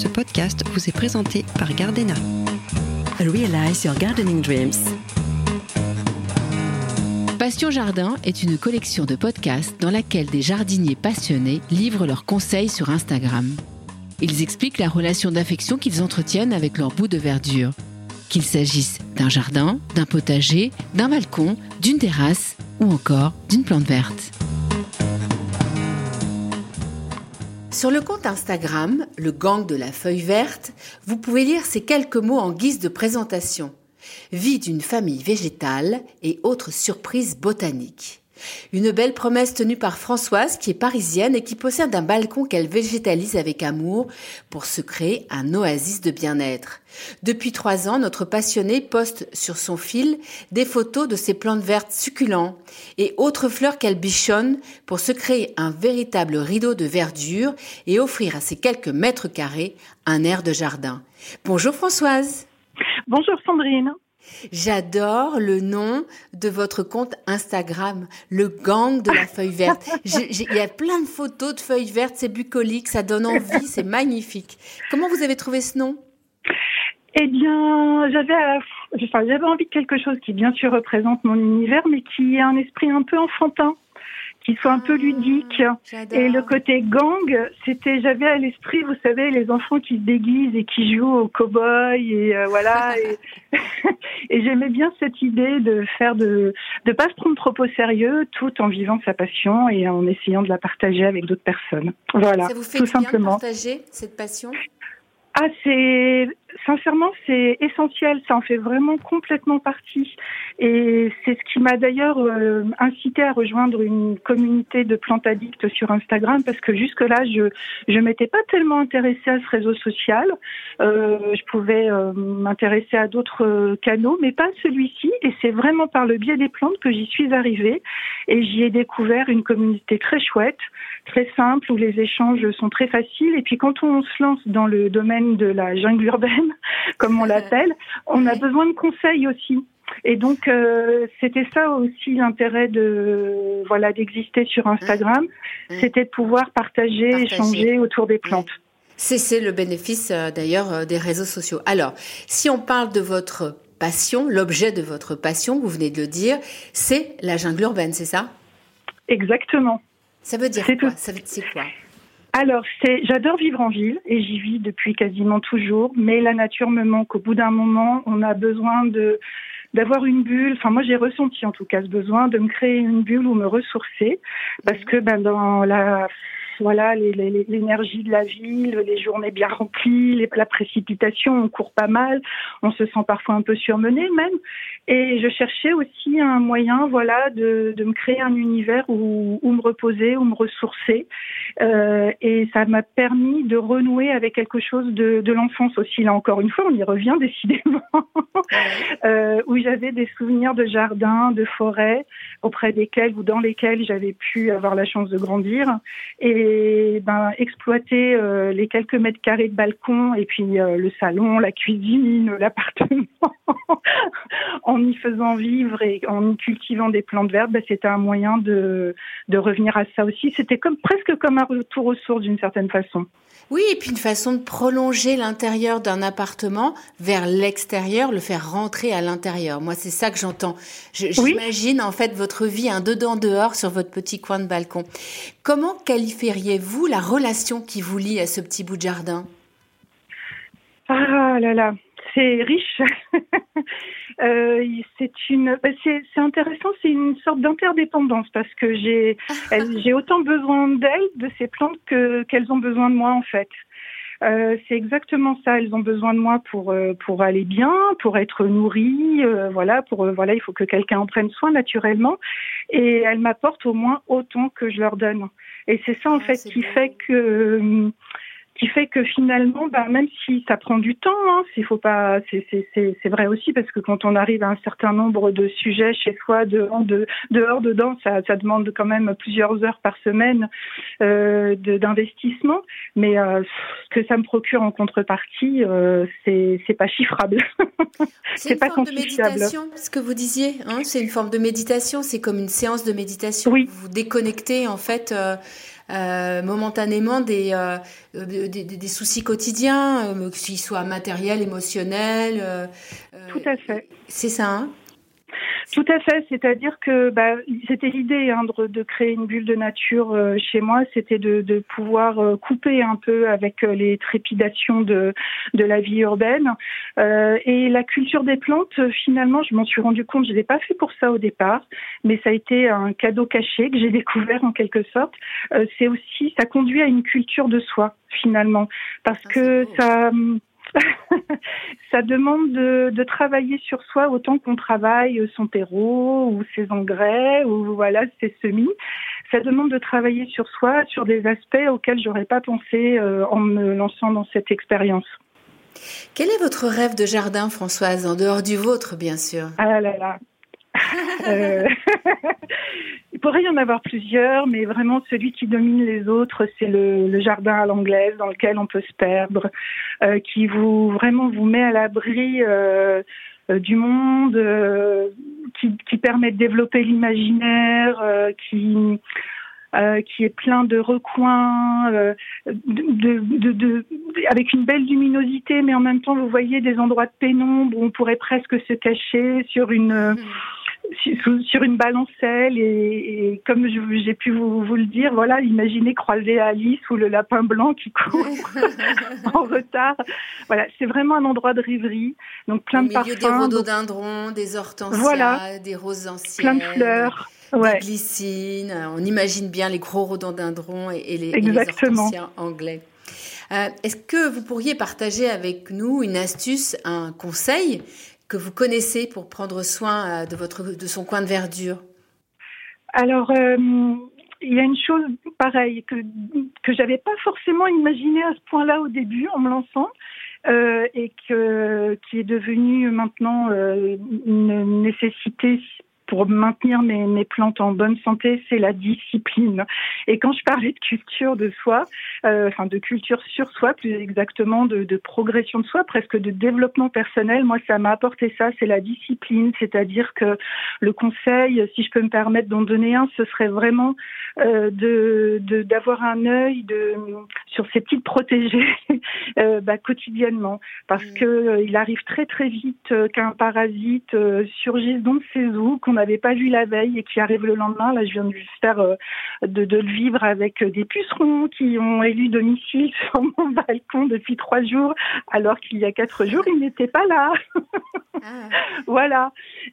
Ce podcast vous est présenté par Gardena. Realize your gardening dreams. Passion Jardin est une collection de podcasts dans laquelle des jardiniers passionnés livrent leurs conseils sur Instagram. Ils expliquent la relation d'affection qu'ils entretiennent avec leur bout de verdure. Qu'il s'agisse d'un jardin, d'un potager, d'un balcon, d'une terrasse ou encore d'une plante verte. Sur le compte Instagram, le gang de la feuille verte, vous pouvez lire ces quelques mots en guise de présentation. Vie d'une famille végétale et autres surprises botaniques. Une belle promesse tenue par Françoise qui est parisienne et qui possède un balcon qu'elle végétalise avec amour pour se créer un oasis de bien-être. Depuis trois ans, notre passionnée poste sur son fil des photos de ses plantes vertes succulentes et autres fleurs qu'elle bichonne pour se créer un véritable rideau de verdure et offrir à ses quelques mètres carrés un air de jardin. Bonjour Françoise. Bonjour Sandrine. J'adore le nom de votre compte Instagram, le gang de la feuille verte. Il y a plein de photos de feuilles vertes, c'est bucolique, ça donne envie, c'est magnifique. Comment vous avez trouvé ce nom? Eh bien, j'avais, enfin, j'avais envie de quelque chose qui bien sûr représente mon univers, mais qui a un esprit un peu enfantin qu'il soit un peu ludique. Et le côté gang, c'était, j'avais à l'esprit, vous savez, les enfants qui se déguisent et qui jouent au cow-boy et euh, voilà. et, j'aimais bien cette idée de faire de, de pas se prendre trop au sérieux, tout en vivant sa passion et en essayant de la partager avec d'autres personnes. Voilà. Ça vous fait tout simplement. partager cette passion? Ah, c'est sincèrement, c'est essentiel. Ça en fait vraiment complètement partie. Et c'est ce qui m'a d'ailleurs euh, incité à rejoindre une communauté de plantes addicts sur Instagram parce que jusque-là, je je m'étais pas tellement intéressée à ce réseau social. Euh, je pouvais euh, m'intéresser à d'autres canaux, mais pas celui-ci. Et c'est vraiment par le biais des plantes que j'y suis arrivée. Et j'y ai découvert une communauté très chouette, très simple, où les échanges sont très faciles. Et puis quand on se lance dans le domaine de la jungle urbaine, comme on l'appelle, on a besoin de conseils aussi. Et donc euh, c'était ça aussi l'intérêt de voilà d'exister sur Instagram, mmh. Mmh. c'était de pouvoir partager, échanger autour des plantes. C'est le bénéfice euh, d'ailleurs euh, des réseaux sociaux. Alors, si on parle de votre passion, l'objet de votre passion, vous venez de le dire, c'est la jungle urbaine, c'est ça? Exactement. Ça veut dire quoi? Ça veut dire quoi? Alors, c'est, j'adore vivre en ville et j'y vis depuis quasiment toujours, mais la nature me manque. Au bout d'un moment, on a besoin de d'avoir une bulle. Enfin, moi, j'ai ressenti en tout cas ce besoin de me créer une bulle ou me ressourcer, parce que ben, dans la voilà, l'énergie de la ville, les journées bien remplies, la précipitation, on court pas mal, on se sent parfois un peu surmené même. Et je cherchais aussi un moyen, voilà, de, de me créer un univers où, où, me reposer, où me ressourcer. Euh, et ça m'a permis de renouer avec quelque chose de, de l'enfance aussi. Là encore une fois, on y revient décidément, euh, où j'avais des souvenirs de jardin, de forêt, auprès desquels ou dans lesquels j'avais pu avoir la chance de grandir. Et ben, exploiter euh, les quelques mètres carrés de balcon et puis euh, le salon, la cuisine, l'appartement, en y faisant vivre et en y cultivant des plantes vertes, ben, c'était un moyen de, de revenir à ça aussi. C'était comme presque comme un retour aux sources d'une certaine façon. Oui, et puis une façon de prolonger l'intérieur d'un appartement vers l'extérieur, le faire rentrer à l'intérieur. Moi, c'est ça que j'entends. J'imagine en fait votre vie un dedans-dehors sur votre petit coin de balcon. Comment qualifieriez-vous la relation qui vous lie à ce petit bout de jardin? Ah là là, c'est riche. euh, c'est une, bah, c'est intéressant, c'est une sorte d'interdépendance parce que j'ai, j'ai autant besoin d'elles, de ces plantes que qu'elles ont besoin de moi en fait. Euh, c'est exactement ça. Elles ont besoin de moi pour euh, pour aller bien, pour être nourries, euh, voilà, pour voilà, il faut que quelqu'un en prenne soin naturellement, et elles m'apportent au moins autant que je leur donne. Et c'est ça en ah, fait qui fait que qui fait que finalement, bah, même si ça prend du temps, hein, s'il faut pas, c'est vrai aussi parce que quand on arrive à un certain nombre de sujets chez soi, dehors, de, dehors dedans, ça, ça demande quand même plusieurs heures par semaine euh, d'investissement. Mais euh, que ça me procure en contrepartie, euh, c'est pas chiffrable. c'est pas forme de méditation, ce que vous disiez. Hein c'est une forme de méditation. C'est comme une séance de méditation. Oui. Vous déconnectez en fait. Euh, euh, momentanément des, euh, des, des, soucis quotidiens, euh, qu'ils soient matériels, émotionnels. Euh, Tout à fait. C'est ça. Hein? Tout à fait, c'est-à-dire que bah, c'était l'idée hein, de, de, créer une bulle de nature euh, chez moi, c'était de, de, pouvoir euh, couper un peu avec euh, les trépidations de, de la vie urbaine. et la culture des plantes, finalement, je m'en suis rendu compte, je l'ai pas fait pour ça au départ, mais ça a été un cadeau caché que j'ai découvert en quelque sorte. C'est aussi, ça conduit à une culture de soi finalement, parce ah, que ça hum, ça demande de, de, travailler sur soi autant qu'on travaille son terreau ou ses engrais ou voilà ses semis. Ça demande de travailler sur soi, sur des aspects auxquels j'aurais pas pensé euh, en me lançant dans cette expérience. Quel est votre rêve de jardin, Françoise, en dehors du vôtre, bien sûr? Ah là là, euh, il pourrait y en avoir plusieurs, mais vraiment celui qui domine les autres, c'est le, jardin à l'anglaise dans lequel on peut se perdre, euh, qui vous vraiment vous met à l'abri euh, du monde, qui, permet de développer l'imaginaire, qui qui est plein de recoins, de, avec une belle luminosité, mais en même temps, vous voyez des endroits de pénombre où on pourrait presque se cacher sur une, mmh sur une balancelle et, comme j'ai pu vous, vous, le dire, voilà, imaginez croiser Alice ou le lapin blanc qui court en retard. Voilà, c'est vraiment un endroit de rêverie, donc plein de parfums. des rhododendrons, des hortensias, des roses anciennes. Plein de fleurs. Des glycines, on imagine bien les gros rhododendrons et, les, et les hortensias anglais. Euh, Est-ce que vous pourriez partager avec nous une astuce, un conseil que vous connaissez pour prendre soin euh, de, votre, de son coin de verdure? Alors, euh, il y a une chose pareille que, que j'avais pas forcément imaginé à ce point-là au début en me lançant. Euh, et que, qui est devenue maintenant une nécessité pour maintenir mes, mes, plantes en bonne santé, c'est la discipline. Et quand je parlais de culture de soi, euh, enfin de culture sur soi, plus exactement de, de, progression de soi, presque de développement personnel, moi ça m'a apporté ça, c'est la discipline, c'est-à-dire que le conseil, si je peux me permettre d'en donner un, ce serait vraiment euh, de d'avoir un œil de sur ces petites protégées euh, bah, quotidiennement, parce mmh. que il arrive très très vite qu'un parasite surgisse dans ses os qu'on pas vu la veille et qui arrive le lendemain. Là, je viens de faire euh, de, de, le vivre avec des pucerons qui ont élu domicile sur mon balcon depuis trois jours, alors qu'il y a quatre jours, ils n'étaient pas là. Ah. voilà.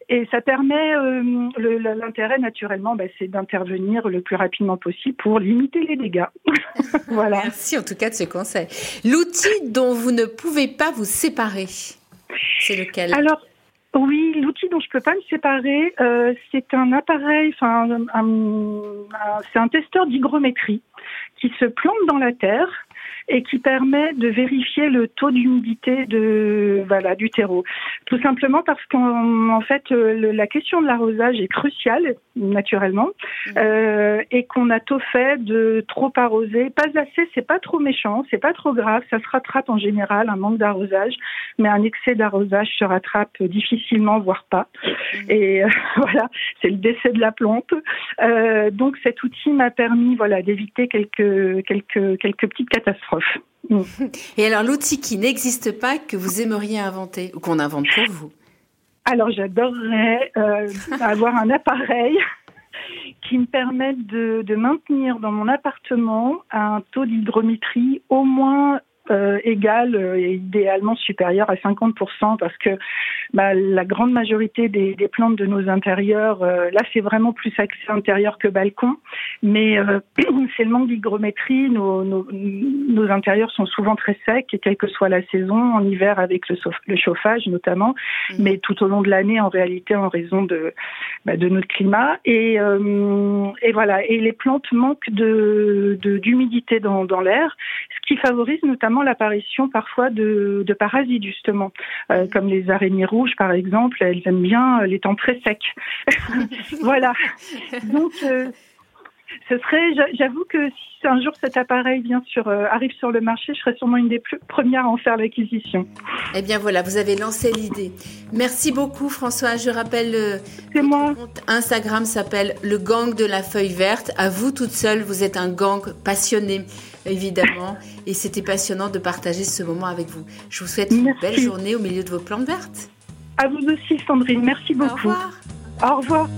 Et ça permet euh, l'intérêt naturellement, bah, c'est d'intervenir le plus rapidement possible pour limiter les dégâts. voilà. Merci en tout cas de ce conseil. L'outil dont vous ne pouvez pas vous séparer, c'est lequel? Alors, oui, l'outil dont je peux pas me séparer, euh, c'est un appareil, enfin, c'est un testeur d'hygrométrie qui se plante dans la terre et qui permet de vérifier le taux d'humidité de voilà du terreau. Tout simplement parce qu'en fait euh, la question de l'arrosage est cruciale naturellement mmh. euh, et qu'on a tôt fait de trop arroser, pas assez, c'est pas trop méchant, c'est pas trop grave, ça se rattrape en général un manque d'arrosage, mais un excès d'arrosage se rattrape difficilement voire pas. Mmh. Et euh, voilà, c'est le décès de la plante. Euh, donc cet outil m'a permis voilà d'éviter quelques quelques quelques petites catastrophes. Et alors, l'outil qui n'existe pas, que vous aimeriez inventer ou qu'on invente pour vous? Alors, j'adorerais euh, avoir un appareil qui me permette de, de, maintenir dans mon appartement un taux d'hydrométrie au moins euh, égal euh, et idéalement supérieur à 50% parce que bah, la grande majorité des, des, plantes de nos intérieurs, euh, là c'est vraiment plus accès intérieur que balcon, mais euh, c'est le manque d'hygrométrie. Nos, nos, nos, intérieurs sont souvent très secs, quelle que soit la saison, en hiver avec le, le chauffage notamment, mmh. mais tout au long de l'année en réalité en raison de, bah, de notre climat. Et, et voilà, et les plantes manquent de d'humidité dans, dans l'air, ce qui favorise notamment l'apparition parfois de, parasites justement, euh, mm. comme les araignées rouges par exemple. Elles aiment bien les temps très secs. voilà. Donc euh, ce serait, j'avoue que si un jour cet appareil vient sur, euh, arrive sur le marché, je serais sûrement une des plus premières à en faire l'acquisition. Eh bien voilà, vous avez lancé l'idée. Merci beaucoup François. Je rappelle, euh, c'est moi. Compte Instagram s'appelle le gang de la feuille verte. À vous toute seule, vous êtes un gang passionné évidemment. Et c'était passionnant de partager ce moment avec vous. Je vous souhaite une belle journée au milieu de vos plantes vertes. À vous aussi, Sandrine. Merci beaucoup. Au revoir. Au revoir.